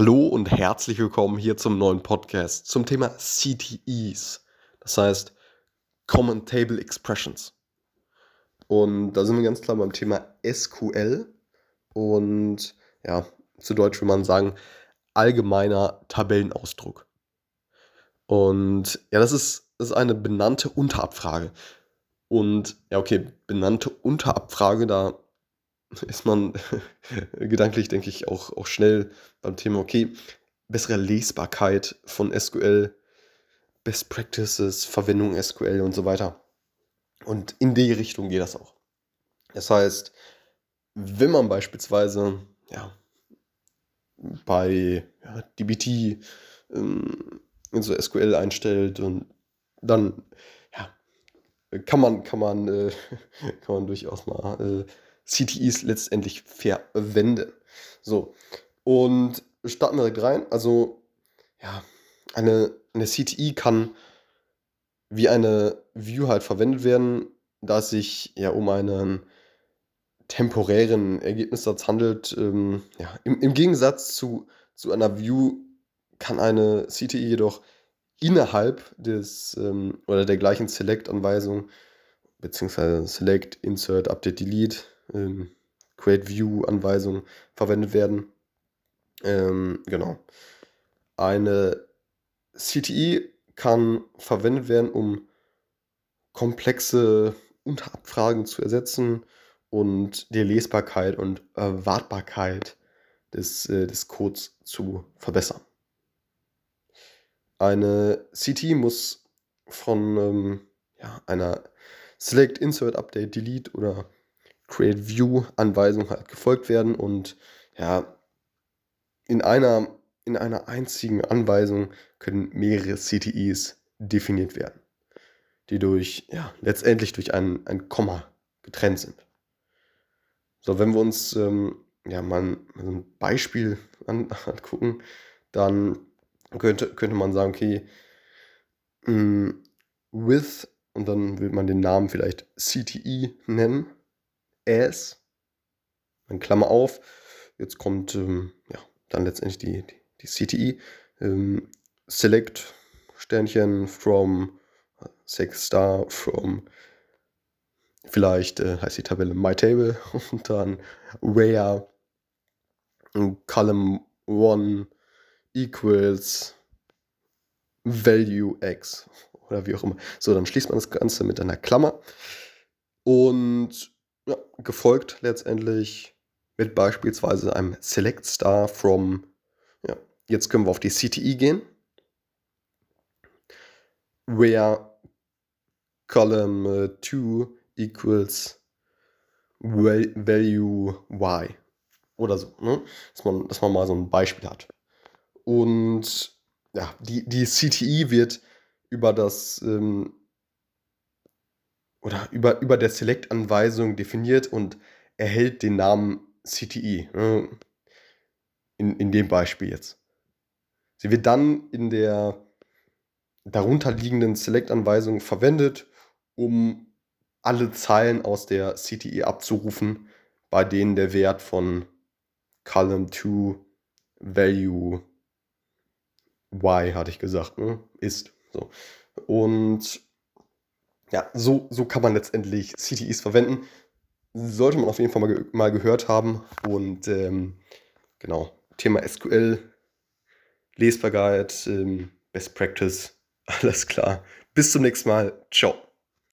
Hallo und herzlich willkommen hier zum neuen Podcast zum Thema CTEs, das heißt Common Table Expressions. Und da sind wir ganz klar beim Thema SQL und ja, zu Deutsch würde man sagen allgemeiner Tabellenausdruck. Und ja, das ist, das ist eine benannte Unterabfrage. Und ja, okay, benannte Unterabfrage, da ist man gedanklich, denke ich, auch, auch schnell beim Thema, okay, bessere Lesbarkeit von SQL, Best Practices, Verwendung SQL und so weiter. Und in die Richtung geht das auch. Das heißt, wenn man beispielsweise ja, bei ja, DBT ähm, so SQL einstellt und dann ja, kann man, kann man, äh, kann man durchaus mal äh, CTEs letztendlich verwenden. So, und starten wir direkt rein. Also, ja, eine, eine CTE kann wie eine View halt verwendet werden, da es sich ja um einen temporären Ergebnissatz handelt. Ähm, ja, im, Im Gegensatz zu, zu einer View kann eine CTE jedoch innerhalb des ähm, oder der gleichen Select-Anweisung beziehungsweise Select, Insert, Update, Delete ähm, Create View Anweisungen verwendet werden. Ähm, genau. Eine CTE kann verwendet werden, um komplexe Unterabfragen zu ersetzen und die Lesbarkeit und äh, Wartbarkeit des, äh, des Codes zu verbessern. Eine CTE muss von ähm, ja, einer Select, Insert, Update, Delete oder Create View Anweisung halt gefolgt werden und ja, in einer, in einer einzigen Anweisung können mehrere CTEs definiert werden, die durch, ja, letztendlich durch ein, ein Komma getrennt sind. So, wenn wir uns ähm, ja, mal ein Beispiel an, angucken, dann könnte, könnte man sagen, okay, mh, mm, with und dann will man den Namen vielleicht CTE nennen as, dann Klammer auf, jetzt kommt ähm, ja, dann letztendlich die, die, die CTE, ähm, select Sternchen from Sex Star from vielleicht äh, heißt die Tabelle My Table. Und dann where column 1 equals value x oder wie auch immer. So, dann schließt man das Ganze mit einer Klammer. Und ja, gefolgt letztendlich mit beispielsweise einem Select Star from, ja, jetzt können wir auf die CTE gehen, where column 2 uh, equals value y oder so, ne? dass, man, dass man mal so ein Beispiel hat. Und ja, die, die CTE wird über das ähm, oder über, über der Select-Anweisung definiert und erhält den Namen CTE. Ne? In, in dem Beispiel jetzt. Sie wird dann in der darunterliegenden Select-Anweisung verwendet, um alle Zeilen aus der CTE abzurufen, bei denen der Wert von Column 2 Value Y, hatte ich gesagt, ne? ist. So. Und ja, so, so kann man letztendlich CTEs verwenden. Sollte man auf jeden Fall mal, ge mal gehört haben. Und ähm, genau, Thema SQL, Lesbarkeit, ähm, Best Practice, alles klar. Bis zum nächsten Mal. Ciao.